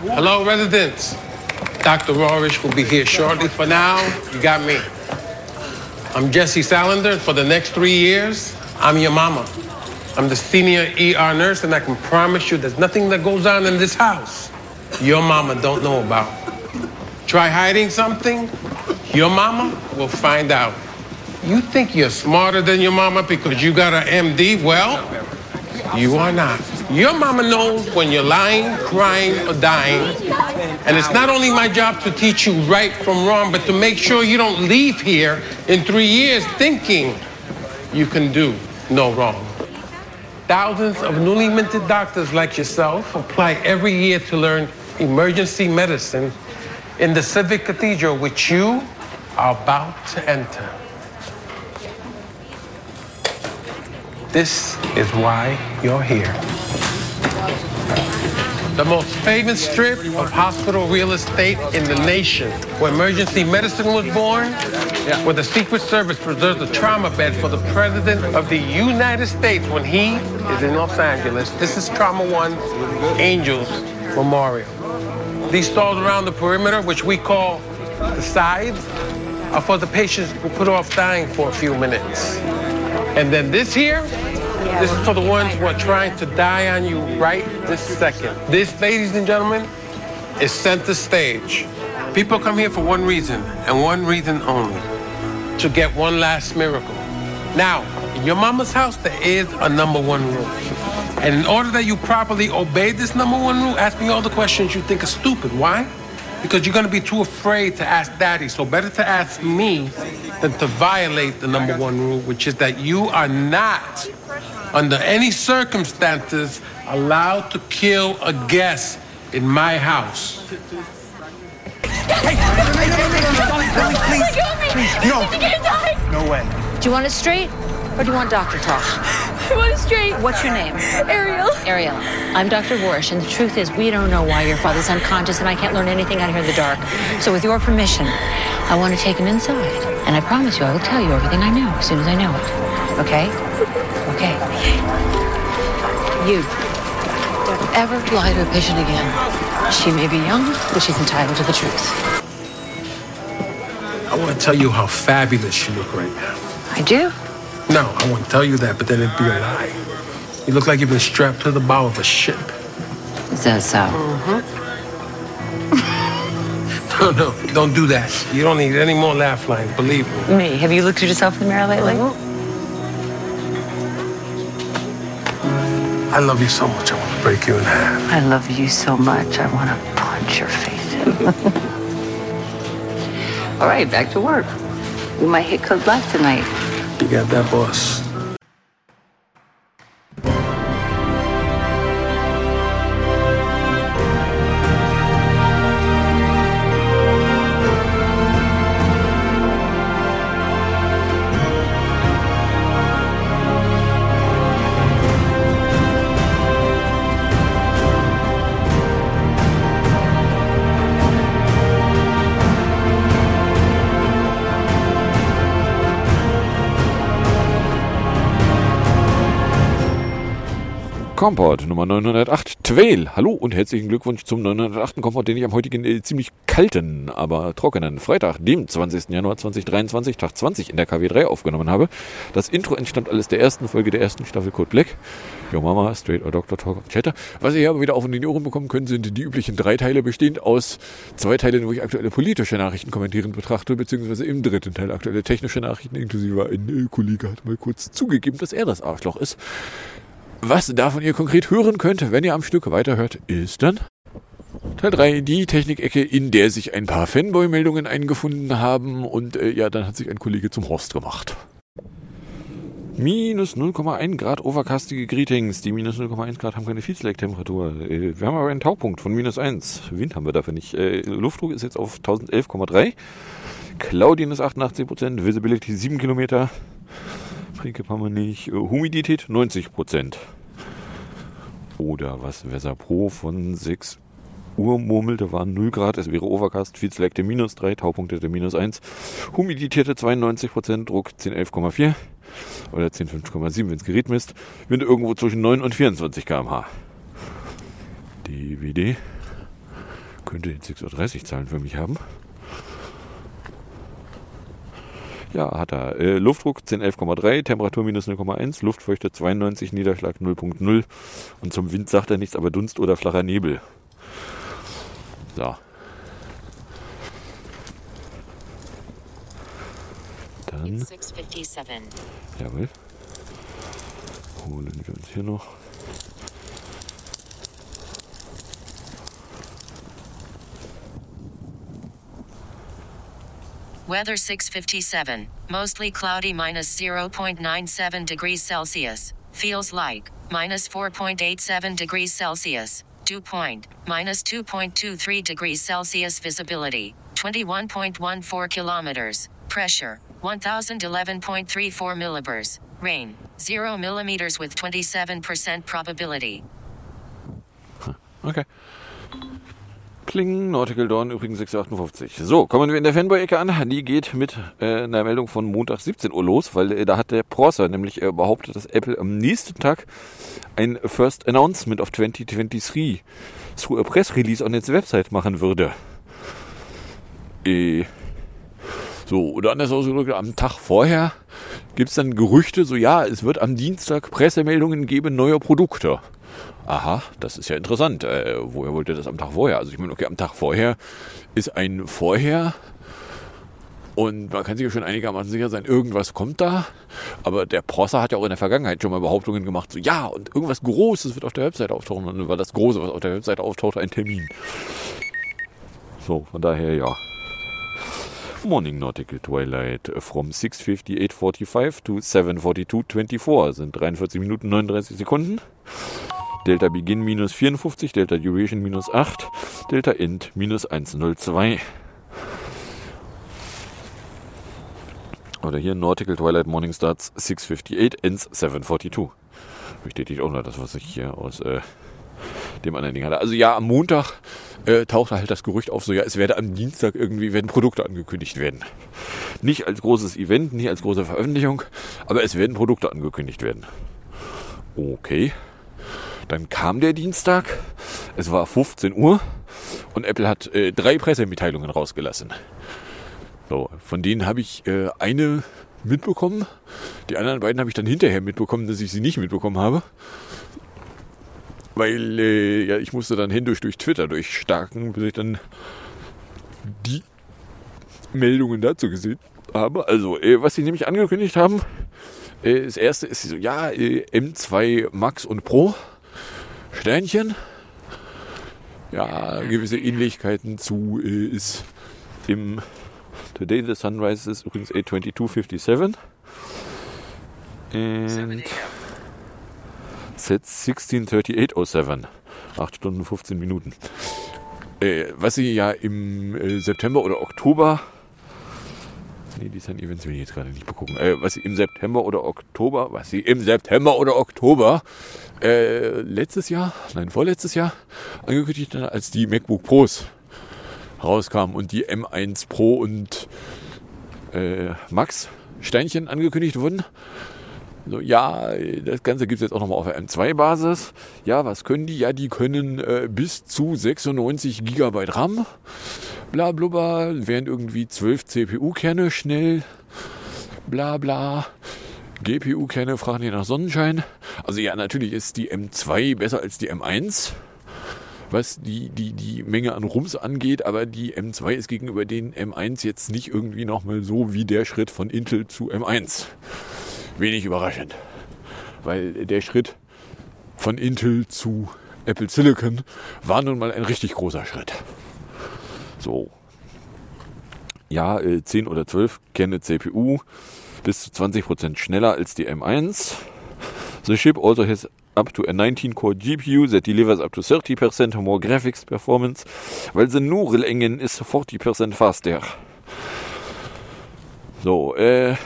Hello, residents. Dr. Rorish will be here shortly. For now, you got me. I'm Jesse Salander. For the next three years, I'm your mama. I'm the senior ER nurse, and I can promise you there's nothing that goes on in this house your mama don't know about. Try hiding something, your mama will find out. You think you're smarter than your mama because you got an MD? Well, you are not. Your mama knows when you're lying, crying, or dying. And it's not only my job to teach you right from wrong, but to make sure you don't leave here in three years thinking you can do no wrong. Thousands of newly minted doctors like yourself apply every year to learn emergency medicine in the civic cathedral which you are about to enter. This is why you're here. The most famous strip of hospital real estate in the nation, where emergency medicine was born, where the Secret Service preserves a trauma bed for the President of the United States when he is in Los Angeles. This is Trauma One Angels Memorial. These stalls around the perimeter, which we call the sides, are for the patients who put off dying for a few minutes. And then this here, this is for the ones who are trying to die on you right this second. This, ladies and gentlemen, is center stage. People come here for one reason, and one reason only to get one last miracle. Now, in your mama's house, there is a number one rule. And in order that you properly obey this number one rule, ask me all the questions you think are stupid. Why? Because you're going to be too afraid to ask daddy. So better to ask me than to violate the number one rule, which is that you are not, under any circumstances, allowed to kill a guest in my house. Hey, No. No way. Do you want it straight or do you want doctor talk? I want it straight. What's your name? Ariel. Ariel. I'm Dr. Warish, and the truth is, we don't know why your father's unconscious, and I can't learn anything out here in the dark. So, with your permission, I want to take him inside, and I promise you, I will tell you everything I know as soon as I know it. Okay? Okay. You don't ever lie to a patient again. She may be young, but she's entitled to the truth. I want to tell you how fabulous you look right now. I do. No, I won't tell you that, but then it'd be a lie. You look like you've been strapped to the bow of a ship. Is that so? Mhm. No, no, don't do that. You don't need any more laugh lines, believe me. Me. Have you looked at yourself in the mirror lately? I love you so much, I want to break you in half. I love you so much, I want to punch your face in. All right, back to work. We might hit code black tonight. You got that, boss. Komport Nummer 908 Twale. Hallo und herzlichen Glückwunsch zum 908. Komport, den ich am heutigen äh, ziemlich kalten, aber trockenen Freitag, dem 20. Januar 2023, Tag 20 in der KW3 aufgenommen habe. Das Intro entstammt alles der ersten Folge der ersten Staffel Code Black. Yo Mama, Straight or Doctor Talk Chatter. Was ihr hier aber wieder auf in die Ohren bekommen könnt, sind die üblichen drei Teile, bestehend aus zwei Teilen, wo ich aktuelle politische Nachrichten kommentieren betrachte, beziehungsweise im dritten Teil aktuelle technische Nachrichten, inklusive ein äh, Kollege hat mal kurz zugegeben, dass er das Arschloch ist. Was davon ihr konkret hören könnt, wenn ihr am Stück weiterhört, ist dann Teil 3, die Technikecke, in der sich ein paar Fanboy-Meldungen eingefunden haben und äh, ja, dann hat sich ein Kollege zum Horst gemacht. Minus 0,1 Grad overcastige Greetings. Die minus 0,1 Grad haben keine Feedslack-Temperatur. Äh, wir haben aber einen Taupunkt von minus 1. Wind haben wir dafür nicht. Äh, Luftdruck ist jetzt auf 1011,3. Cloudiness 88%, Visibility 7 Kilometer. Precap haben wir nicht. Äh, Humidität 90 Prozent. Oder was Weser Pro von 6 Uhr murmelte, waren 0 Grad. Es wäre Overcast, viel Slack minus 3, Taupunkte der minus 1. Humiditäte 92 Prozent, Druck 1011,4 oder 10,5,7, wenn es Gerät misst. Wind irgendwo zwischen 9 und 24 km/h. DVD. könnte jetzt 6.30 Uhr Zahlen für mich haben. Ja, hat er. Äh, Luftdruck 1011,3, Temperatur minus 0,1, Luftfeuchte 92, Niederschlag 0,0 und zum Wind sagt er nichts, aber Dunst oder flacher Nebel. So. Dann. Jawohl. Holen wir uns hier noch. Weather 657. Mostly cloudy minus 0.97 degrees Celsius. Feels like minus 4.87 degrees Celsius. Dew point minus 2.23 degrees Celsius. Visibility 21.14 kilometers. Pressure 1011.34 millibars. Rain 0 millimeters with 27% probability. Okay. Kling, Nautical Dawn übrigens 6.58. So, kommen wir in der Fanboy-Ecke an. Die geht mit äh, einer Meldung von Montag 17 Uhr los, weil äh, da hat der Prosser nämlich äh, behauptet, dass Apple am nächsten Tag ein First Announcement of 2023 through a Press Release on its Website machen würde. Äh, so, oder anders ausgedrückt, am Tag vorher gibt es dann Gerüchte, so ja, es wird am Dienstag Pressemeldungen geben neuer Produkte aha, das ist ja interessant. Äh, woher wollt ihr das am Tag vorher? Also ich meine, okay, am Tag vorher ist ein Vorher und man kann sich ja schon einigermaßen sicher sein, irgendwas kommt da. Aber der Prosser hat ja auch in der Vergangenheit schon mal Behauptungen gemacht, so ja, und irgendwas Großes wird auf der Webseite auftauchen. Und dann war das Große, was auf der Webseite auftaucht, ein Termin. So, von daher ja. Morning Nautical Twilight from 6.58.45 to 7.42.24 sind 43 Minuten 39 Sekunden. Delta Begin minus 54, Delta Duration minus 8, Delta End minus 102. Oder hier Nautical Twilight Morning Starts 658, Ends 742. Bestätigt auch noch das, was ich hier aus äh, dem anderen Ding hatte. Also ja, am Montag äh, tauchte halt das Gerücht auf, so ja, es werde am Dienstag irgendwie werden Produkte angekündigt werden. Nicht als großes Event, nicht als große Veröffentlichung, aber es werden Produkte angekündigt werden. Okay. Dann kam der Dienstag, es war 15 Uhr und Apple hat äh, drei Pressemitteilungen rausgelassen. So, von denen habe ich äh, eine mitbekommen. Die anderen beiden habe ich dann hinterher mitbekommen, dass ich sie nicht mitbekommen habe. Weil äh, ja, ich musste dann hindurch durch Twitter durchstarken, bis ich dann die Meldungen dazu gesehen habe. Also, äh, was sie nämlich angekündigt haben, äh, das erste ist so, ja, äh, M2 Max und Pro Sternchen. Ja, gewisse Ähnlichkeiten zu äh, ist im Today the Sunrise ist übrigens 82257 and set 163807 8 Stunden 15 Minuten. Äh, was sie ja im äh, September oder Oktober Nee, die Sun Events will ich jetzt gerade nicht begucken. Äh, was sie im September oder Oktober, was sie im September oder Oktober äh, letztes Jahr, nein, vorletztes Jahr angekündigt als die MacBook Pros rauskamen und die M1 Pro und äh, Max Steinchen angekündigt wurden. So, ja, das Ganze gibt es jetzt auch nochmal auf der M2-Basis. Ja, was können die? Ja, die können äh, bis zu 96 GB RAM. Bla blubber, wären irgendwie 12 CPU-Kerne schnell. Bla bla. GPU-Kerne fragen die nach Sonnenschein. Also ja, natürlich ist die M2 besser als die M1 was die, die, die Menge an Rums angeht, aber die M2 ist gegenüber den M1 jetzt nicht irgendwie nochmal so wie der Schritt von Intel zu M1 wenig überraschend. Weil der Schritt von Intel zu Apple Silicon war nun mal ein richtig großer Schritt. So. Ja, 10 äh, oder 12 Kerne CPU, bis zu 20% schneller als die M1. The chip also has up to a 19-core GPU that delivers up to 30% more graphics performance, while the Neural Engine is 40% faster. So, äh,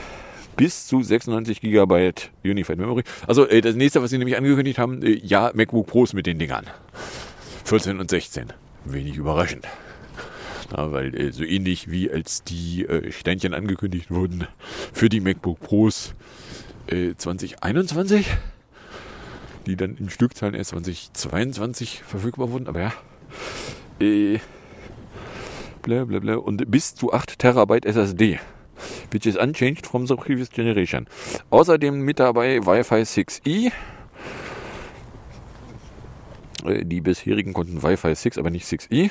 bis zu 96 GB Unified Memory. Also äh, das nächste, was sie nämlich angekündigt haben, äh, ja, MacBook Pros mit den Dingern. 14 und 16. Wenig überraschend. Na, weil äh, so ähnlich wie als die äh, Sternchen angekündigt wurden für die MacBook Pros 2021, äh, die dann in Stückzahlen erst 2022 verfügbar wurden, aber ja. Äh, Blablabla. Und bis zu 8 Terabyte SSD. Which is unchanged from the previous generation. Außerdem mit dabei Wi-Fi 6E. Äh, Die bisherigen konnten Wi-Fi 6, aber nicht 6E.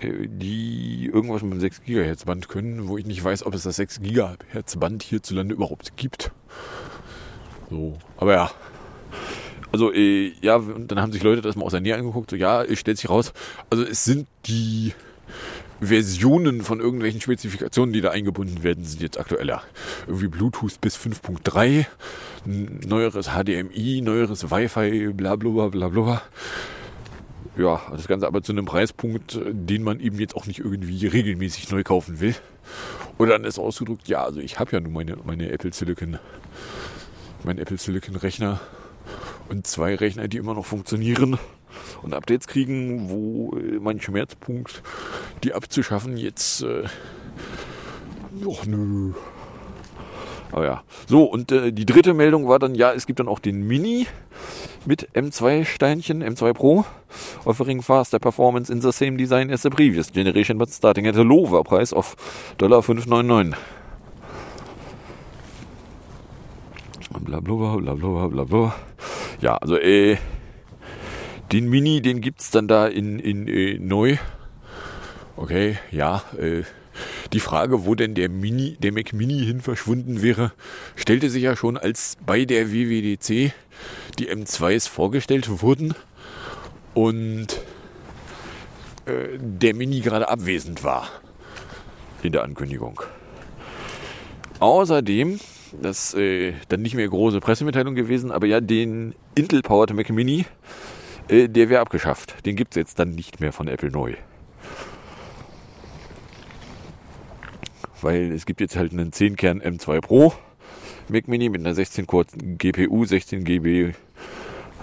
Äh, Die irgendwas mit dem 6 GHz Band können, wo ich nicht weiß, ob es das 6 GHz Band hierzulande überhaupt gibt. So, aber ja. Also, äh, ja, und dann haben sich Leute das mal aus der Nähe angeguckt. So, ja, es stellt sich raus. Also, es sind die Versionen von irgendwelchen Spezifikationen, die da eingebunden werden, sind jetzt aktueller. Irgendwie Bluetooth bis 5.3, n- neueres HDMI, neueres Wi-Fi, bla bla bla bla. Ja, das Ganze aber zu einem Preispunkt, den man eben jetzt auch nicht irgendwie regelmäßig neu kaufen will. Oder dann ist ausgedrückt, ja, also ich habe ja nun meine, meine Apple Silicon, meinen Apple Silicon Rechner und zwei Rechner, die immer noch funktionieren und Updates kriegen, wo äh, mein Schmerzpunkt, die abzuschaffen, jetzt, äh, och nö. Aber ja. So, und äh, die dritte Meldung war dann, ja, es gibt dann auch den Mini mit M2 Steinchen, M2 Pro, offering faster performance in the same design as the previous generation, but starting at a lower price of $599. Blablabla, blablabla, blablabla. Ja, also äh, den Mini, den gibt's dann da in, in äh, neu. Okay, ja, äh, die Frage, wo denn der Mini, der Mac Mini hin verschwunden wäre, stellte sich ja schon, als bei der WWDC die M2s vorgestellt wurden und äh, der Mini gerade abwesend war in der Ankündigung. Außerdem, das äh, dann nicht mehr große Pressemitteilung gewesen, aber ja, den Intel-Powered Mac Mini, äh, der wäre abgeschafft. Den gibt es jetzt dann nicht mehr von Apple neu. Weil es gibt jetzt halt einen 10-Kern M2 Pro Mac Mini mit einer 16-Core GPU, 16 GB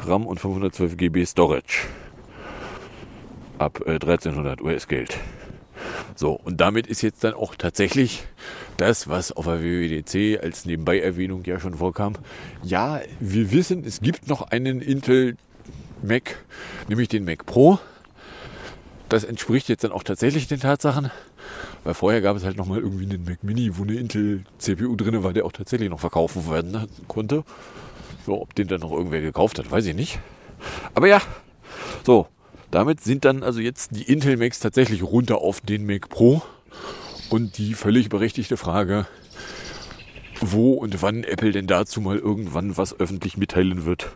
RAM und 512 GB Storage. Ab äh, 1300 US-Geld. So, und damit ist jetzt dann auch tatsächlich das, was auf der WWDC als Nebenbei-Erwähnung ja schon vorkam. Ja, wir wissen, es gibt noch einen Intel Mac, nämlich den Mac Pro. Das entspricht jetzt dann auch tatsächlich den Tatsachen, weil vorher gab es halt nochmal irgendwie einen Mac Mini, wo eine Intel CPU drin war, der auch tatsächlich noch verkaufen werden konnte. So, ob den dann noch irgendwer gekauft hat, weiß ich nicht. Aber ja, so, damit sind dann also jetzt die Intel Macs tatsächlich runter auf den Mac Pro. Und die völlig berechtigte Frage, wo und wann Apple denn dazu mal irgendwann was öffentlich mitteilen wird,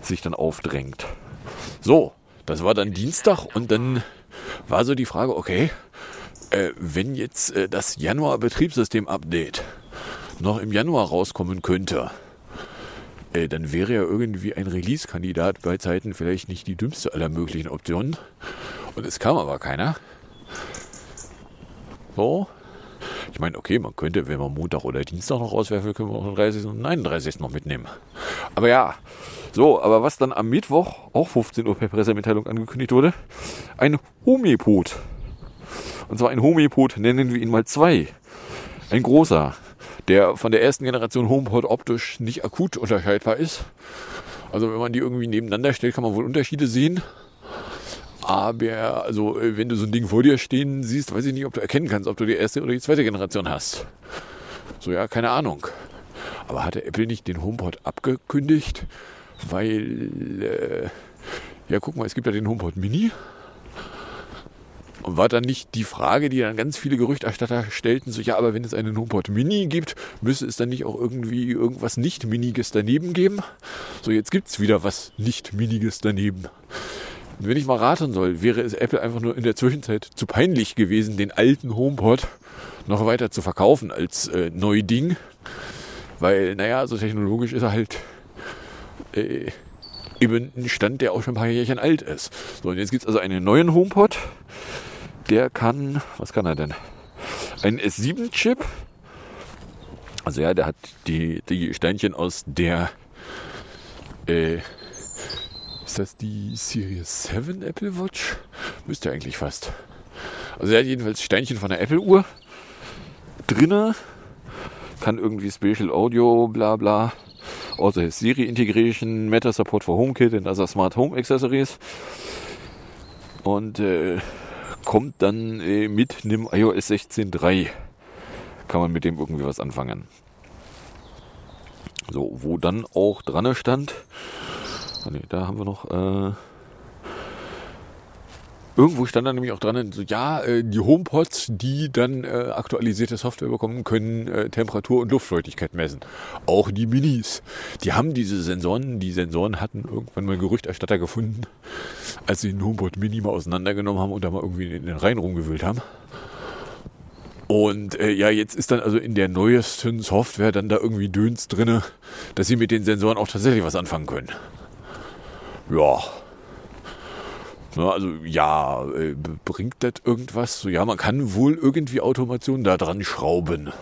sich dann aufdrängt. So, das war dann Dienstag und dann war so die Frage, okay, äh, wenn jetzt äh, das Januar-Betriebssystem-Update noch im Januar rauskommen könnte, äh, dann wäre ja irgendwie ein Release-Kandidat bei Zeiten vielleicht nicht die dümmste aller möglichen Optionen. Und es kam aber keiner. So. Ich meine, okay, man könnte, wenn man Montag oder Dienstag noch rauswerfen, können wir auch den 30. und 31. noch mitnehmen. Aber ja, so, aber was dann am Mittwoch, auch 15 Uhr per Pressemitteilung angekündigt wurde, ein Homepod. Und zwar ein Homepod, nennen wir ihn mal zwei. Ein großer, der von der ersten Generation HomePod optisch nicht akut unterscheidbar ist. Also wenn man die irgendwie nebeneinander stellt, kann man wohl Unterschiede sehen. Aber also äh, wenn du so ein Ding vor dir stehen siehst, weiß ich nicht, ob du erkennen kannst, ob du die erste oder die zweite Generation hast. So ja, keine Ahnung. Aber hatte Apple nicht den HomePod abgekündigt? Weil, äh, ja guck mal, es gibt ja den HomePod Mini. Und war dann nicht die Frage, die dann ganz viele Gerüchterstatter stellten, so ja, aber wenn es einen HomePod Mini gibt, müsste es dann nicht auch irgendwie irgendwas nicht-Miniges daneben geben? So, jetzt gibt es wieder was nicht-Miniges daneben. Und wenn ich mal raten soll, wäre es Apple einfach nur in der Zwischenzeit zu peinlich gewesen, den alten HomePod noch weiter zu verkaufen als äh, Neuding. Weil, naja, so technologisch ist er halt äh, eben ein Stand, der auch schon ein paar Jährchen alt ist. So, und jetzt gibt es also einen neuen HomePod. Der kann, was kann er denn? Ein S7-Chip. Also ja, der hat die, die Steinchen aus der, äh, ist das die Series 7 Apple Watch? Müsste eigentlich fast. Also er hat jedenfalls Steinchen von der Apple Uhr drinne. Kann irgendwie Spatial Audio, bla bla. Also Siri Integration, Meta Support for HomeKit und also Smart Home Accessories. Und äh, kommt dann äh, mit einem iOS 16.3. Kann man mit dem irgendwie was anfangen. So, wo dann auch dran stand, oh nee, da haben wir noch, äh, irgendwo stand da nämlich auch dran, so, ja, äh, die HomePods, die dann äh, aktualisierte Software bekommen, können äh, Temperatur und Luftfeuchtigkeit messen. Auch die Minis, die haben diese Sensoren, die Sensoren hatten irgendwann mal Gerüchterstatter gefunden, als sie den HomePod Mini mal auseinandergenommen haben und da mal irgendwie in den Rhein rumgewühlt haben. Und äh, ja, jetzt ist dann also in der neuesten Software dann da irgendwie Döns drinne, dass sie mit den Sensoren auch tatsächlich was anfangen können. Ja. Also ja, äh, bringt das irgendwas? So, ja, man kann wohl irgendwie Automation da dran schrauben.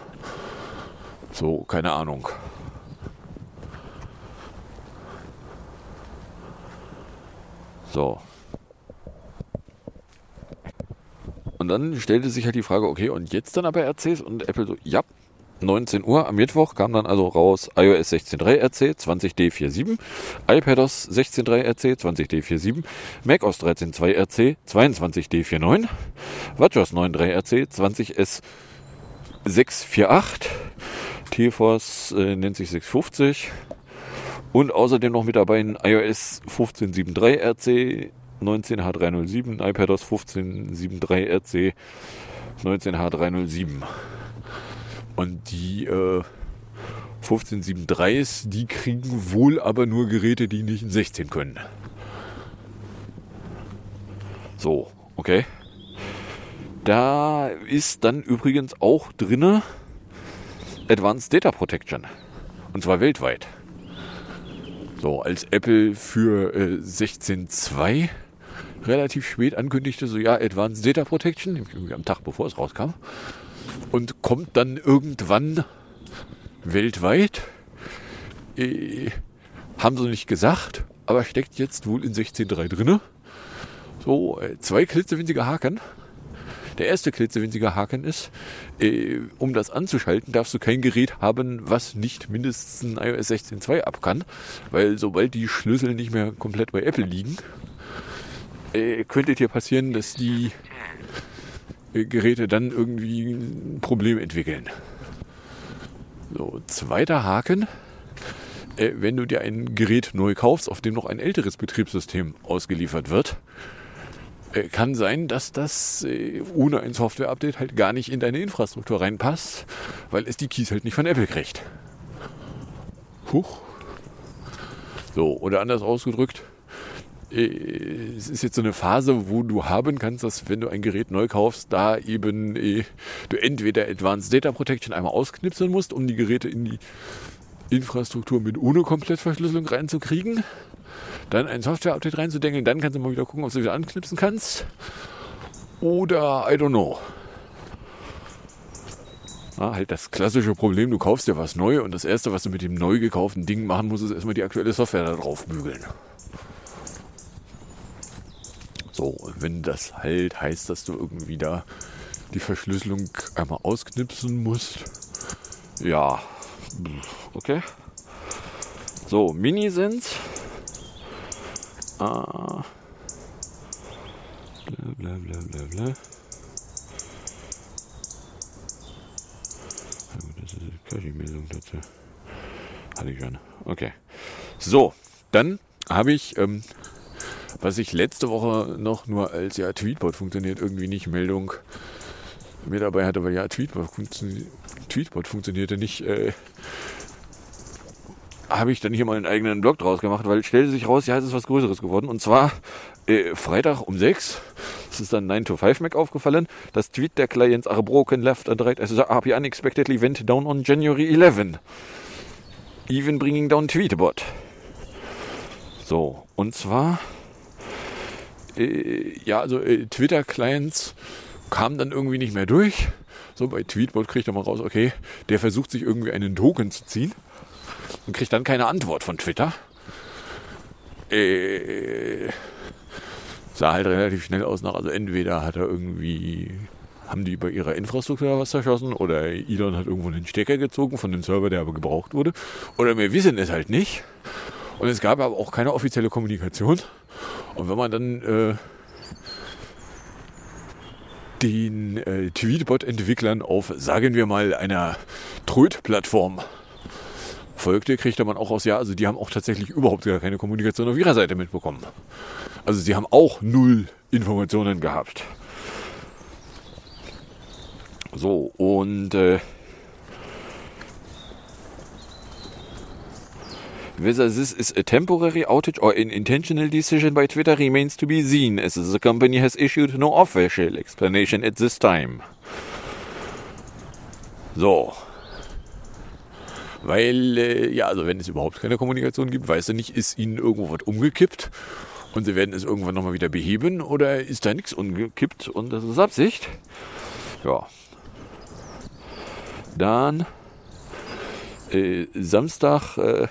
So, keine Ahnung. So. Und dann stellte sich halt die Frage, okay, und jetzt dann aber RCs? Und Apple so, ja, 19 Uhr am Mittwoch kam dann also raus iOS 16.3 RC 20D47, iPadOS 16.3 RC 20D47, macOS 13.2 RC 22D49, WatchOS 9.3 RC 20S648, TFOS äh, nennt sich 650 und außerdem noch mit dabei ein iOS 15.7.3 RC 19H307, iPadOS 1573 RC 19H307. Und die äh, 1573s, die kriegen wohl aber nur Geräte, die nicht in 16 können. So, okay. Da ist dann übrigens auch drinne Advanced Data Protection. Und zwar weltweit. So, als Apple für äh, 16.2 relativ spät ankündigte, so ja, Advanced Data Protection, irgendwie am Tag bevor es rauskam, und kommt dann irgendwann weltweit. Äh, haben sie nicht gesagt, aber steckt jetzt wohl in 16.3 drinne. So, äh, zwei klitzewinzige Haken. Der erste klitzewinzige Haken ist, äh, um das anzuschalten, darfst du kein Gerät haben, was nicht mindestens iOS 16.2 ab kann, weil sobald die Schlüssel nicht mehr komplett bei Apple liegen, äh, könnte dir passieren, dass die Geräte dann irgendwie ein Problem entwickeln. So, zweiter Haken. Äh, wenn du dir ein Gerät neu kaufst, auf dem noch ein älteres Betriebssystem ausgeliefert wird, äh, kann sein, dass das äh, ohne ein Software-Update halt gar nicht in deine Infrastruktur reinpasst, weil es die Keys halt nicht von Apple kriegt. Huch. So, oder anders ausgedrückt, es ist jetzt so eine Phase, wo du haben kannst, dass wenn du ein Gerät neu kaufst, da eben äh, du entweder Advanced Data Protection einmal ausknipseln musst, um die Geräte in die Infrastruktur mit ohne Komplettverschlüsselung reinzukriegen, dann ein Software-Update reinzudenken, dann kannst du mal wieder gucken, ob du wieder anknipsen kannst. Oder, I don't know. Ja, halt das klassische Problem, du kaufst dir was neu und das erste, was du mit dem neu gekauften Ding machen musst, ist erstmal die aktuelle Software da drauf bügeln. So, wenn das halt heißt, dass du irgendwie da die Verschlüsselung einmal ausknipsen musst, ja, okay. So, Minisens. Ah. Bla bla bla bla bla. Das ist eine Cache-Meldung dazu. Hatte ich schon. Okay. So, dann habe ich ähm, was ich letzte Woche noch nur als ja Tweetbot funktioniert, irgendwie nicht Meldung mir dabei hatte, weil ja Tweetbot, funktio Tweetbot funktionierte nicht, äh, habe ich dann hier mal einen eigenen Blog draus gemacht, weil stellte sich raus, ja, es ist was Größeres geworden. Und zwar äh, Freitag um 6, das ist dann 9 to 5 Mac aufgefallen, das Tweet der Clients are broken left and right the RP unexpectedly went down on January 11. Even bringing down Tweetbot. So, und zwar äh, ja, also äh, Twitter-Clients kamen dann irgendwie nicht mehr durch. So, bei Tweetbot kriegt er mal raus, okay, der versucht sich irgendwie einen Token zu ziehen und kriegt dann keine Antwort von Twitter. Äh, sah halt relativ schnell aus nach, also entweder hat er irgendwie, haben die bei ihrer Infrastruktur was zerschossen oder Elon hat irgendwo einen Stecker gezogen von dem Server, der aber gebraucht wurde. Oder wir wissen es halt nicht. Und es gab aber auch keine offizielle Kommunikation. Und wenn man dann äh, den äh, Tweetbot-Entwicklern auf, sagen wir mal, einer Tröd-Plattform folgte, kriegte man auch aus, ja, also die haben auch tatsächlich überhaupt gar keine Kommunikation auf ihrer Seite mitbekommen. Also sie haben auch null Informationen gehabt. So, und äh, Whether this is a temporary outage or an intentional decision by Twitter remains to be seen, as the company has issued no official explanation at this time. So. Weil, äh, ja, also wenn es überhaupt keine Kommunikation gibt, weiß er nicht, ist ihnen irgendwo was umgekippt und sie werden es irgendwann nochmal wieder beheben oder ist da nichts umgekippt und das ist Absicht. Ja. Dann äh, Samstag äh,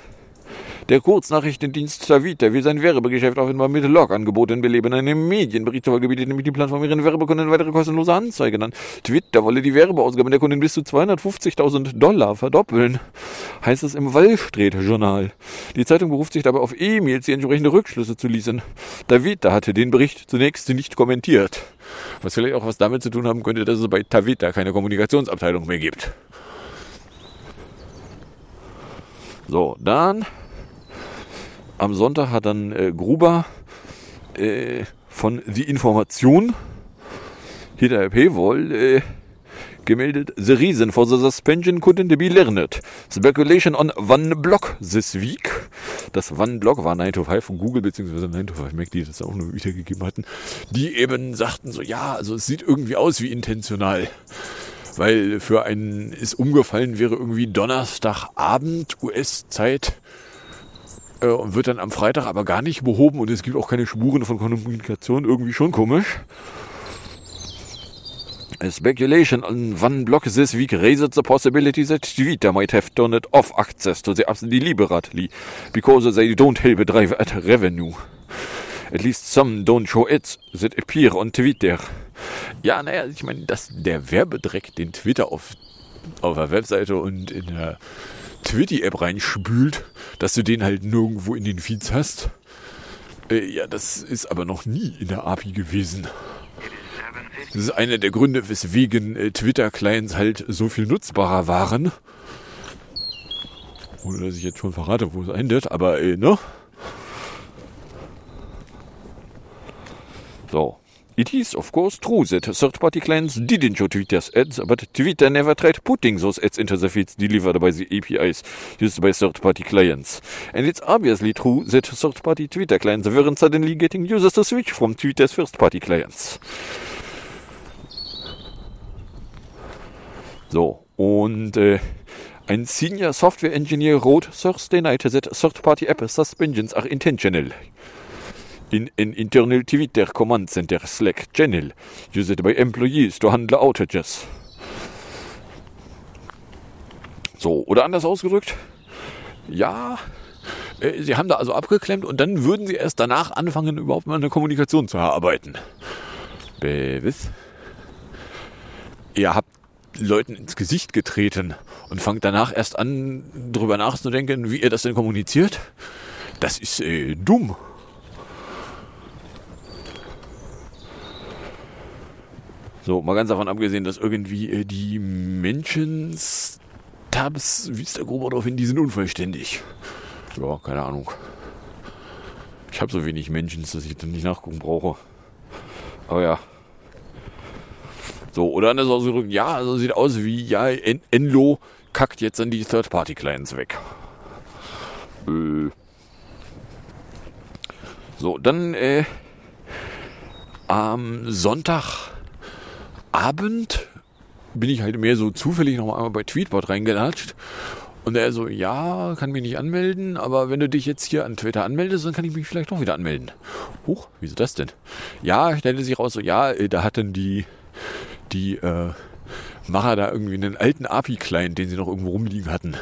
der Kurznachrichtendienst Tavita will sein Werbegeschäft offenbar mit Log-Angeboten beleben. Eine Medienbericht gebietet nämlich die Plattform ihren Werbekunden weitere kostenlose Anzeigen an. Twitter wolle die Werbeausgaben der Kunden bis zu 250.000 Dollar verdoppeln, heißt es im Wall Street Journal. Die Zeitung beruft sich dabei auf E-Mails, die entsprechende Rückschlüsse zu ließen. Tavita hatte den Bericht zunächst nicht kommentiert. Was vielleicht auch was damit zu tun haben könnte, dass es bei Tavita keine Kommunikationsabteilung mehr gibt. So, dann am Sonntag hat dann äh, Gruber äh, von Die Information hinter der Paywall äh, gemeldet, The reason for the suspension couldn't be learned. Speculation on one block this week. Das One Block war 9 to 5 von Google bzw. 9 to 5 Mac, die das auch nur wiedergegeben hatten. Die eben sagten so, ja, also es sieht irgendwie aus wie intentional. Weil für einen ist umgefallen wäre irgendwie Donnerstagabend US-Zeit äh, und wird dann am Freitag aber gar nicht behoben und es gibt auch keine Spuren von Kommunikation, irgendwie schon komisch. A speculation on one block this week raised the possibility that Twitter might have turned off access to the apps deliberately because they don't help drive at revenue. At least some don't show ads that appear on Twitter. Ja, naja, ich meine, dass der Werbedreck den Twitter auf, auf der Webseite und in der Twitty-App reinspült, dass du den halt nirgendwo in den Feeds hast. Äh, ja, das ist aber noch nie in der API gewesen. Das ist einer der Gründe, weswegen äh, Twitter-Clients halt so viel nutzbarer waren. Ohne dass ich jetzt schon verrate, wo es endet, aber äh, ne? So. It is, of course, true that third-party clients didn't show Twitter's ads, but Twitter never tried putting those ads into the feeds delivered by the APIs used by third-party clients. And it's obviously true that third-party Twitter clients weren't suddenly getting users to switch from Twitter's first-party clients. So, und äh, uh, ein Senior Software Engineer wrote Thursday night that third-party app suspensions are intentional in an internal Twitter command center Slack channel used by employees to handle outages. So, oder anders ausgedrückt, ja, äh, sie haben da also abgeklemmt und dann würden sie erst danach anfangen, überhaupt mal eine Kommunikation zu erarbeiten. Bewiss. Ihr habt Leuten ins Gesicht getreten und fangt danach erst an, darüber nachzudenken, wie ihr das denn kommuniziert. Das ist äh, dumm. So, mal ganz davon abgesehen, dass irgendwie äh, die Menschen Tabs, wie ist der Gruber darauf hin, die sind unvollständig. Ja, keine Ahnung. Ich habe so wenig Menschen, dass ich dann nicht nachgucken brauche. Aber ja. So, oder anders ausgedrückt, ja, also sieht aus wie, ja, en Enlo kackt jetzt an die Third-Party-Clients weg. Äh. So, dann, äh, am Sonntag Abend bin ich halt mehr so zufällig noch einmal bei Tweetbot reingelatscht. Und er so, ja, kann mich nicht anmelden, aber wenn du dich jetzt hier an Twitter anmeldest, dann kann ich mich vielleicht doch wieder anmelden. Huch, wieso das denn? Ja, stellte sich raus, so, ja, äh, da hatten die, die äh, Macher da irgendwie einen alten API-Client, den sie noch irgendwo rumliegen hatten,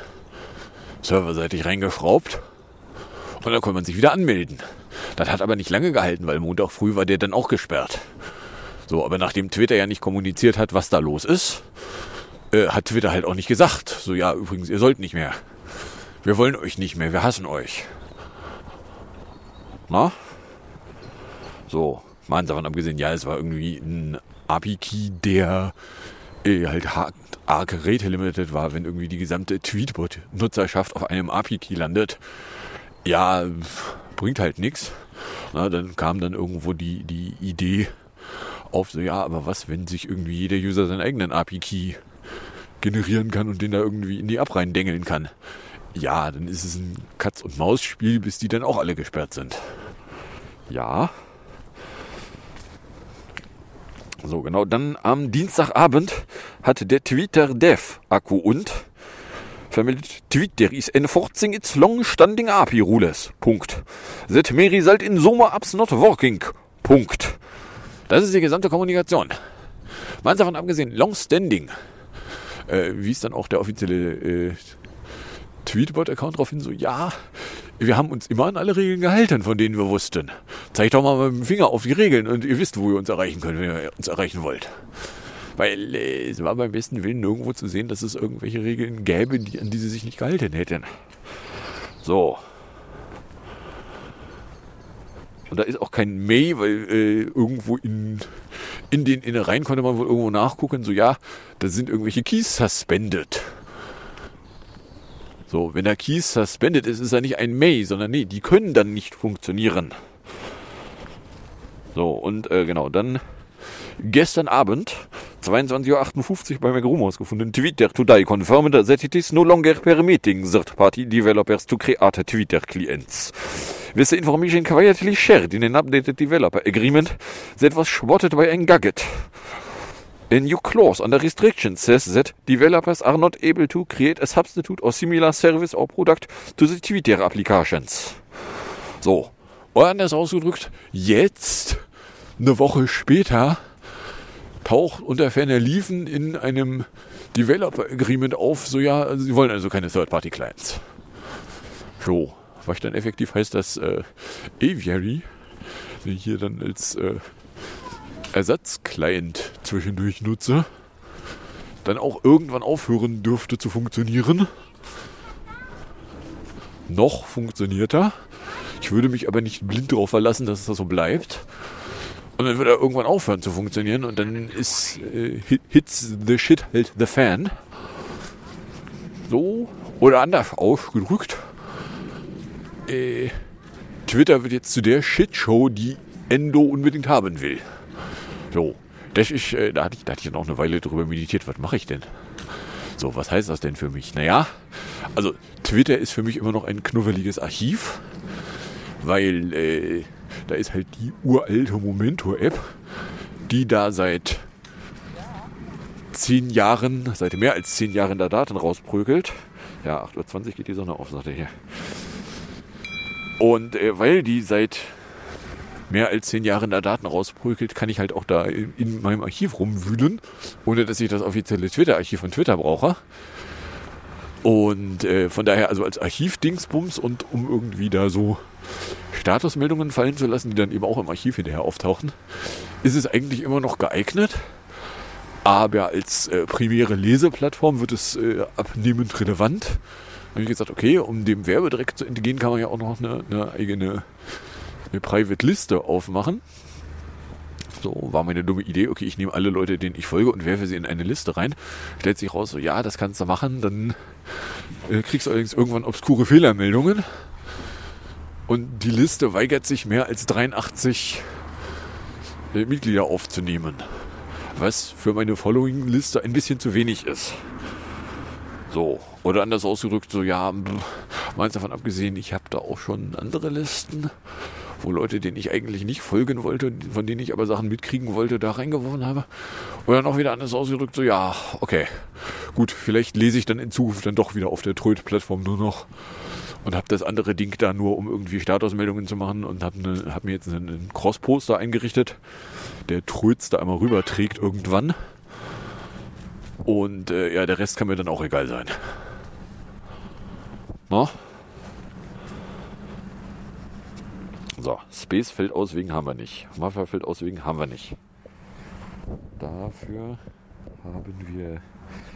serverseitig reingeschraubt. Und dann konnte man sich wieder anmelden. Das hat aber nicht lange gehalten, weil Montag früh war der dann auch gesperrt. So, aber nachdem Twitter ja nicht kommuniziert hat, was da los ist, äh, hat Twitter halt auch nicht gesagt. So, ja, übrigens, ihr sollt nicht mehr. Wir wollen euch nicht mehr, wir hassen euch. Na? So, Mal davon abgesehen, ja, es war irgendwie ein API-Key, der äh, halt arg Rate Limited war, wenn irgendwie die gesamte Tweetbot-Nutzerschaft auf einem API-Key landet. Ja, bringt halt nichts. Dann kam dann irgendwo die, die Idee auf, so ja, aber was, wenn sich irgendwie jeder User seinen eigenen API-Key generieren kann und den da irgendwie in die App reindengeln kann. Ja, dann ist es ein Katz-und-Maus-Spiel, bis die dann auch alle gesperrt sind. Ja. So, genau. Dann am Dienstagabend hatte der Twitter Dev Akku und vermeldet Twitter is enforcing its long-standing API rules. Punkt. That may result in Soma apps not working. Punkt. Das ist die gesamte Kommunikation. Mal davon abgesehen, long-standing, äh, wie ist dann auch der offizielle äh, Tweetbot-Account darauf hin, so, ja, wir haben uns immer an alle Regeln gehalten, von denen wir wussten. Zeigt doch mal mit dem Finger auf die Regeln und ihr wisst, wo ihr uns erreichen könnt, wenn ihr uns erreichen wollt. Weil äh, es war beim besten Willen nirgendwo zu sehen, dass es irgendwelche Regeln gäbe, die, an die sie sich nicht gehalten hätten. So. Und da ist auch kein May, weil äh, irgendwo in, in den Innereien konnte man wohl irgendwo nachgucken, so ja, da sind irgendwelche Keys suspended. So, wenn der Keys suspended ist, ist er nicht ein May, sondern nee, die können dann nicht funktionieren. So, und äh, genau, dann gestern Abend, 22.58 Uhr bei McRumors gefunden, Twitter today confirmed that it is no longer permitting third-party developers to create Twitter clients. The information quietly shared in an updated developer agreement that was spotted by Engadget. A new clause under restrictions says that developers are not able to create a substitute or similar service or product to the Twitter applications. So. Anders ausgedrückt, jetzt, eine Woche später, taucht unter ferner Liefen in einem Developer Agreement auf, so ja, also sie wollen also keine Third-Party-Clients. So. Was dann effektiv heißt, dass äh, Aviary hier dann als äh, Ersatzclient zwischendurch nutze, dann auch irgendwann aufhören dürfte zu funktionieren. Noch funktioniert er. Ich würde mich aber nicht blind darauf verlassen, dass es das so bleibt. Und dann wird er irgendwann aufhören zu funktionieren und dann ist äh, hits the shit halt the fan. So oder anders ausgedrückt. Äh, Twitter wird jetzt zu der Shitshow, die Endo unbedingt haben will. So, das ist, äh, da, hatte ich, da hatte ich dann auch eine Weile drüber meditiert, was mache ich denn? So, was heißt das denn für mich? Naja, also Twitter ist für mich immer noch ein knuffeliges Archiv, weil äh, da ist halt die uralte Momento-App, die da seit zehn Jahren, seit mehr als zehn Jahren da Daten rausprügelt. Ja, 8.20 Uhr geht die Sonne auf, sagt er hier. Und äh, weil die seit mehr als zehn Jahren da Daten rausprügelt, kann ich halt auch da in, in meinem Archiv rumwühlen, ohne dass ich das offizielle Twitter-Archiv von Twitter brauche. Und äh, von daher also als Archiv-Dingsbums und um irgendwie da so Statusmeldungen fallen zu lassen, die dann eben auch im Archiv hinterher auftauchen, ist es eigentlich immer noch geeignet. Aber als äh, primäre Leseplattform wird es äh, abnehmend relevant. Da habe ich gesagt, okay, um dem Werbedreck zu entgehen, kann man ja auch noch eine, eine eigene eine Private Liste aufmachen. So war meine dumme Idee, okay, ich nehme alle Leute, denen ich folge und werfe sie in eine Liste rein. Stellt sich raus, so ja, das kannst du machen, dann äh, kriegst du allerdings irgendwann obskure Fehlermeldungen. Und die Liste weigert sich mehr als 83 äh, Mitglieder aufzunehmen. Was für meine Following-Liste ein bisschen zu wenig ist. So, oder anders ausgedrückt, so ja, meins davon abgesehen, ich habe da auch schon andere Listen wo Leute, denen ich eigentlich nicht folgen wollte, von denen ich aber Sachen mitkriegen wollte, da reingeworfen habe. Dann auch wieder anders ausgedrückt, so ja, okay, gut, vielleicht lese ich dann in Zukunft dann doch wieder auf der Tröd-Plattform nur noch und habe das andere Ding da nur, um irgendwie Statusmeldungen zu machen und habe ne, hab mir jetzt einen Cross-Poster eingerichtet, der Tröds da einmal rüberträgt irgendwann. Und äh, ja, der Rest kann mir dann auch egal sein. Na? So, Space fällt aus wegen haben wir nicht. Mafia fällt aus wegen haben wir nicht. Dafür haben wir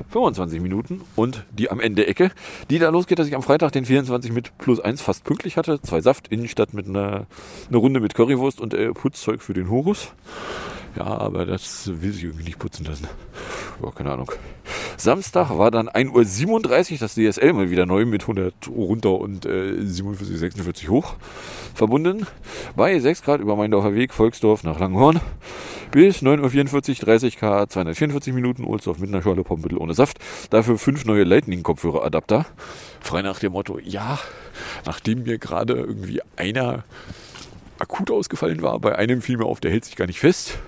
25 Minuten und die am Ende Ecke, die da losgeht, dass ich am Freitag den 24 mit plus 1 fast pünktlich hatte. Zwei Saft, Innenstadt mit einer eine Runde mit Currywurst und äh, Putzzeug für den Horus. Ja, aber das will sich irgendwie nicht putzen lassen. Ja, keine Ahnung. Samstag war dann 1.37 Uhr das DSL mal wieder neu mit 100 runter und äh, 47, 46 hoch verbunden. Bei 6 Grad über Meindorfer Weg, Volksdorf nach Langhorn. Bis 9.44 Uhr 30 K, 244 Minuten, Ohlsdorf mit einer Schorle Pommittel ohne Saft. Dafür fünf neue Lightning-Kopfhörer-Adapter. Frei nach dem Motto, ja, nachdem mir gerade irgendwie einer akut ausgefallen war, bei einem fiel mir auf, der hält sich gar nicht fest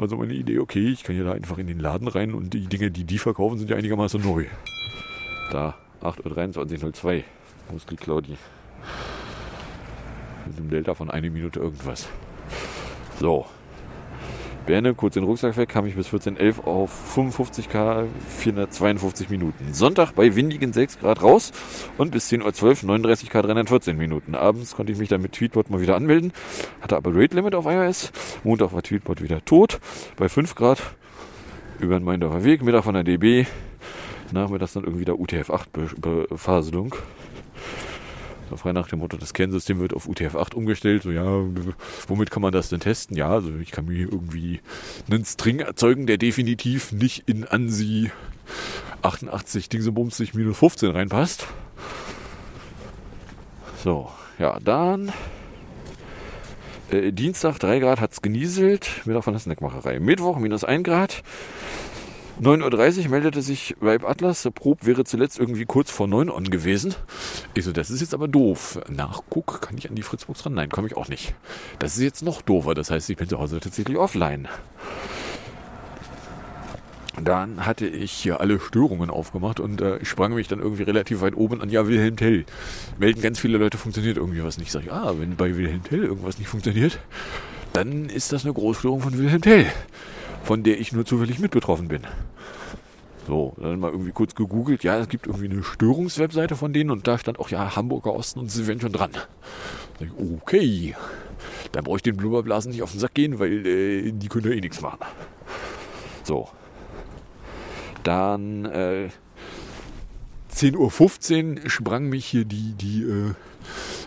war so meine Idee, okay, ich kann ja da einfach in den Laden rein und die Dinge, die die verkaufen, sind ja einigermaßen neu. Da, 8.23.02 Uhr, Muskel Claudi. Mit einem Delta von einer Minute irgendwas. So, Berne, kurz den Rucksack weg, kam ich bis 14.11 auf 55k 452 Minuten. Sonntag bei windigen 6 Grad raus und bis 10.12 Uhr 39k 314 Minuten. Abends konnte ich mich dann mit Tweetbot mal wieder anmelden, hatte aber Rate Limit auf iOS. Montag war Tweetbot wieder tot bei 5 Grad über den Maindorfer Weg, Mittag von der DB, nachmittags dann irgendwie der UTF-8-Befaselung. So frei nach dem Motto, das Kernsystem wird auf UTF-8 umgestellt. So, ja, womit kann man das denn testen? Ja, also ich kann mir irgendwie einen String erzeugen, der definitiv nicht in ANSI 88 Dingsebumsig minus 15 reinpasst. So, ja, dann äh, Dienstag 3 Grad hat es genieselt, Mittag von der Snackmacherei. Mittwoch minus 1 Grad. 9.30 Uhr meldete sich Vibe Atlas. Der Prob wäre zuletzt irgendwie kurz vor 9 on gewesen. Ich so, das ist jetzt aber doof. Nachguck, kann ich an die Fritzbox ran? Nein, komme ich auch nicht. Das ist jetzt noch doofer. Das heißt, ich bin zu Hause tatsächlich offline. Dann hatte ich hier alle Störungen aufgemacht und äh, sprang mich dann irgendwie relativ weit oben an, ja, Wilhelm Tell. Melden ganz viele Leute, funktioniert irgendwie was nicht. Sag ich, ah, wenn bei Wilhelm Tell irgendwas nicht funktioniert, dann ist das eine Großstörung von Wilhelm Tell von der ich nur zufällig mit betroffen bin. So, dann mal irgendwie kurz gegoogelt. Ja, es gibt irgendwie eine Störungswebseite von denen und da stand auch, ja, Hamburger Osten und sie wären schon dran. Ich, okay, dann brauche ich den Blubberblasen nicht auf den Sack gehen, weil äh, die können ja eh nichts machen. So. Dann äh, 10.15 Uhr sprang mich hier die, die äh,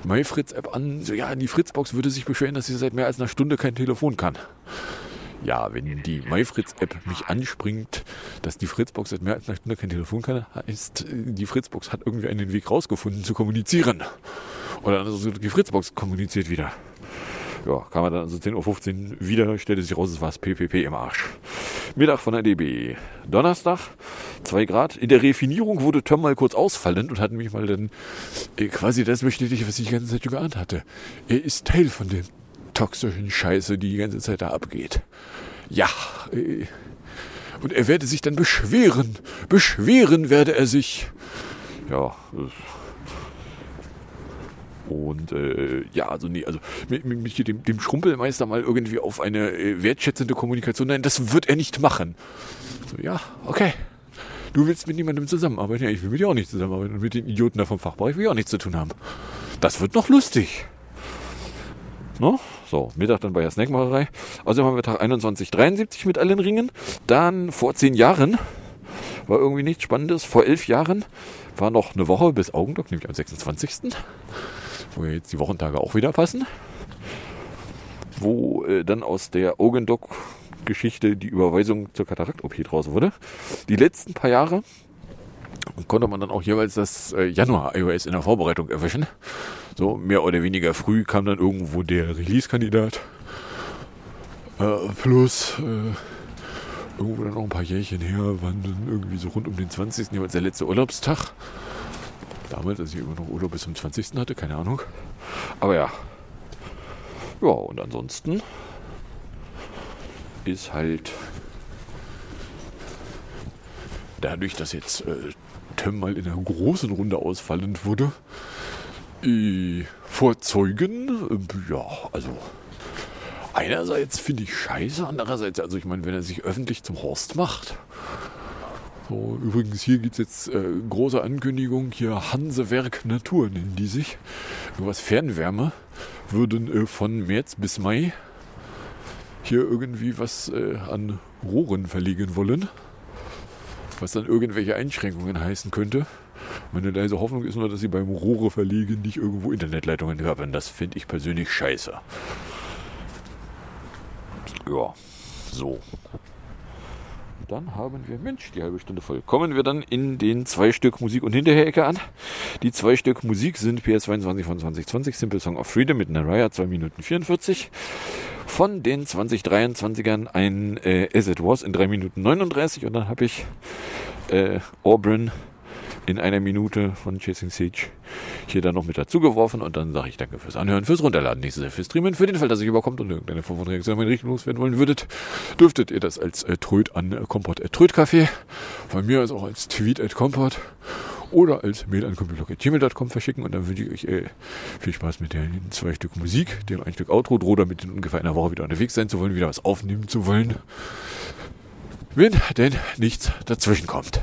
MyFritz-App an. So, ja, die Fritzbox würde sich beschweren, dass sie seit mehr als einer Stunde kein Telefon kann. Ja, wenn die MyFritz-App mich anspringt, dass die Fritzbox seit mehr als einer Stunde kein Telefon kann, heißt, die Fritzbox hat irgendwie einen Weg rausgefunden zu kommunizieren. Oder also die Fritzbox kommuniziert wieder. Ja, kam er dann also 10.15 Uhr wieder, stellte sich raus, es war das PPP im Arsch. Mittag von der DB. Donnerstag, 2 Grad. In der Refinierung wurde Tom mal kurz ausfallend und hat mich mal dann äh, quasi das bestätigt, was ich die ganze Zeit geahnt hatte. Er ist Teil von dem toxischen Scheiße, die die ganze Zeit da abgeht. Ja, äh, und er werde sich dann beschweren. Beschweren werde er sich. Ja. Und äh, ja, also nee, also mit, mit dem, dem Schrumpelmeister mal irgendwie auf eine äh, wertschätzende Kommunikation. Nein, das wird er nicht machen. So, ja, okay. Du willst mit niemandem zusammenarbeiten. Ja, ich will mit dir auch nicht zusammenarbeiten. Und mit den Idioten da vom Fachbereich will ich auch nichts zu tun haben. Das wird noch lustig. No? So, Mittag dann bei der Snackmacherei. Also haben wir Tag 2173 mit allen Ringen. Dann vor zehn Jahren war irgendwie nichts Spannendes. Vor elf Jahren war noch eine Woche bis Augendock, nämlich am 26. Wo jetzt die Wochentage auch wieder passen. Wo äh, dann aus der Augendock Geschichte die Überweisung zur Katarakt-OP draus wurde. Die letzten paar Jahre konnte man dann auch jeweils das äh, Januar-iOS in der Vorbereitung erwischen. So mehr oder weniger früh kam dann irgendwo der Release-Kandidat. Äh, plus äh, irgendwo dann noch ein paar Jährchen her, waren dann irgendwie so rund um den 20. jeweils der letzte Urlaubstag. Damals, als ich immer noch Urlaub bis zum 20. hatte, keine Ahnung. Aber ja. Ja, und ansonsten ist halt dadurch, dass jetzt äh, Tim mal in einer großen Runde ausfallend wurde, äh, vorzeugen. Ja, also einerseits finde ich scheiße, andererseits, also ich meine, wenn er sich öffentlich zum Horst macht. So, übrigens, hier gibt es jetzt äh, große Ankündigung, hier Hansewerk Natur nennen die sich. Irgendwas Fernwärme würden äh, von März bis Mai hier irgendwie was äh, an Rohren verlegen wollen. was dann irgendwelche Einschränkungen heißen könnte. Meine leise Hoffnung ist nur, dass sie beim Rohre verlegen nicht irgendwo Internetleitungen haben. Das finde ich persönlich scheiße. Ja, so. Dann haben wir, Mensch, die halbe Stunde voll. Kommen wir dann in den zwei Stück Musik- und Hinterher-Ecke an. Die zwei Stück Musik sind PS22 von 2020, Simple Song of Freedom mit Naraya 2 Minuten 44. Von den 2023ern ein äh, As It Was in 3 Minuten 39 und dann habe ich äh, Auburn in einer Minute von Chasing Siege hier dann noch mit dazu geworfen und dann sage ich danke fürs Anhören, fürs Runterladen, nächstes Jahr fürs Streamen, für den Fall, dass ihr überkommt und irgendeine Form von Reaktion in Richtung loswerden wollen würdet, dürftet ihr das als äh, Tröd an äh, Kompott äh, Trödcafé, von mir aus auch als Tweet at Kompott oder als Mail an computerblog.gmail.com verschicken und dann wünsche ich euch äh, viel Spaß mit den zwei Stück Musik, dem ein Stück Outro, droh damit in ungefähr einer Woche wieder unterwegs sein zu wollen, wieder was aufnehmen zu wollen, wenn denn nichts dazwischen kommt.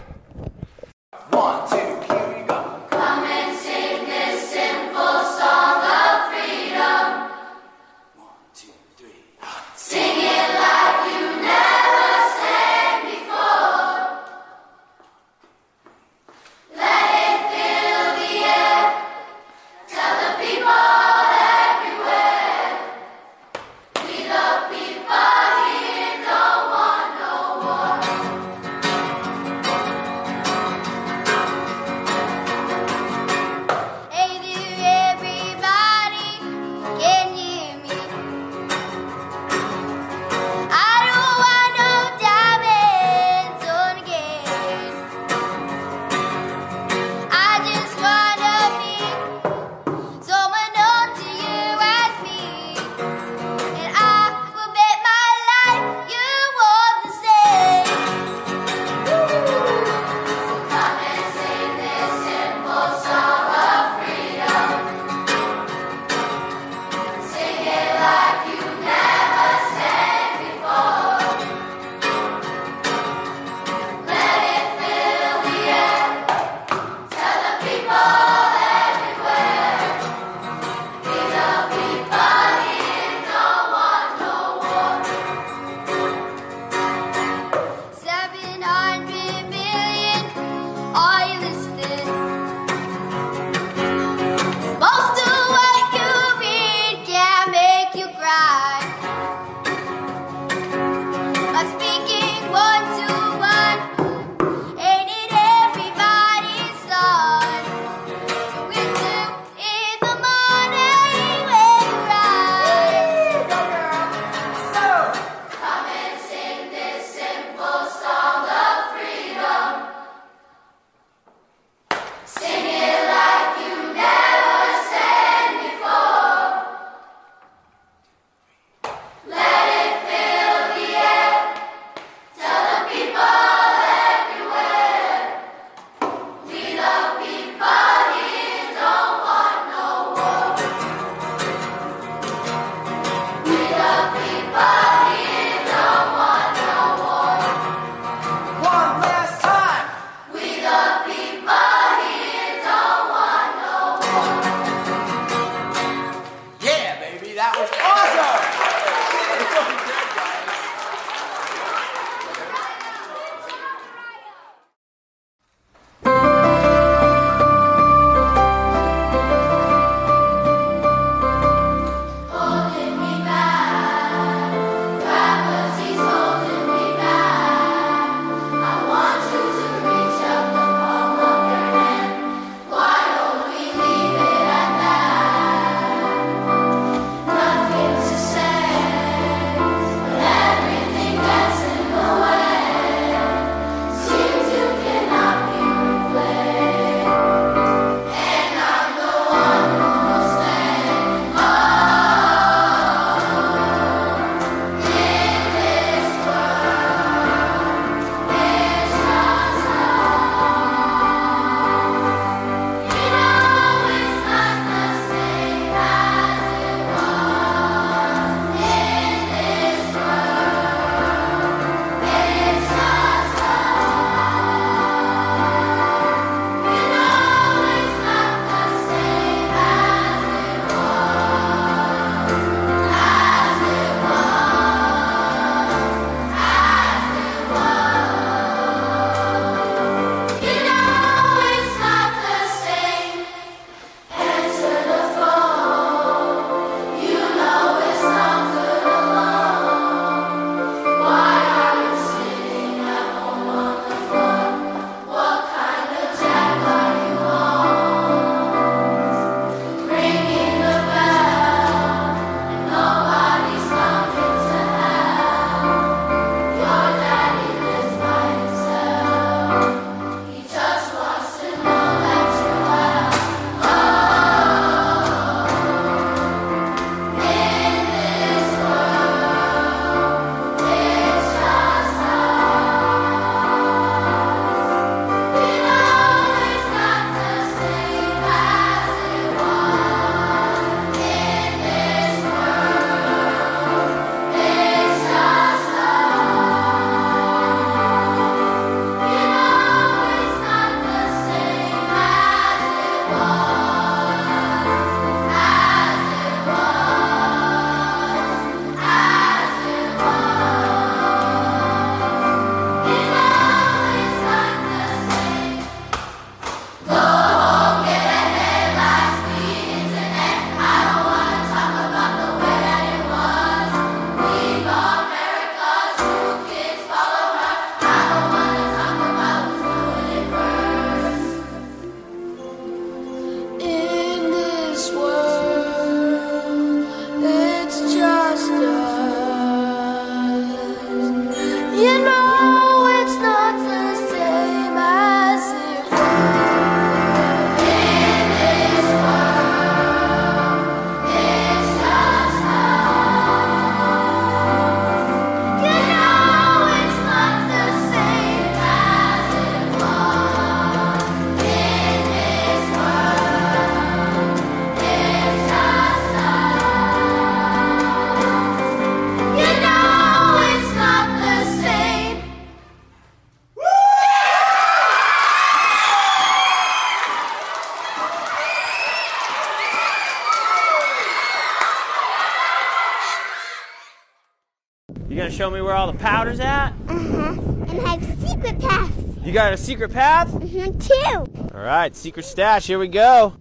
All the powder's at? And have secret paths. You got a secret path? Mm-hmm, too. All right, secret stash. Here we go.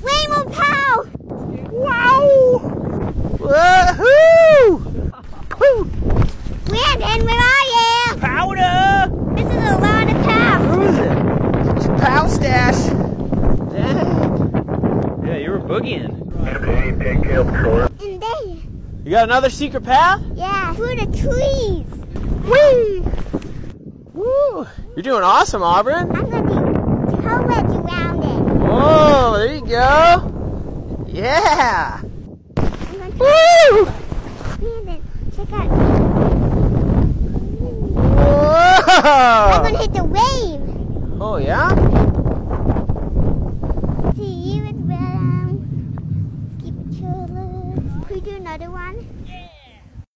Rainbow Pow! Wow! Woohoo! Woo! Landon, where are you? Powder! This is a lot of pow. Who is it? It's a pow stash. Dang. Yeah, you were boogieing. And there. You got another secret path? Yeah, through the trees. Whee! Woo! You're doing awesome, Auburn. I'm gonna be co-ed around it. Whoa, there you go. Yeah. Woo! Check out. I'm gonna hit the wave. Oh, yeah? other one.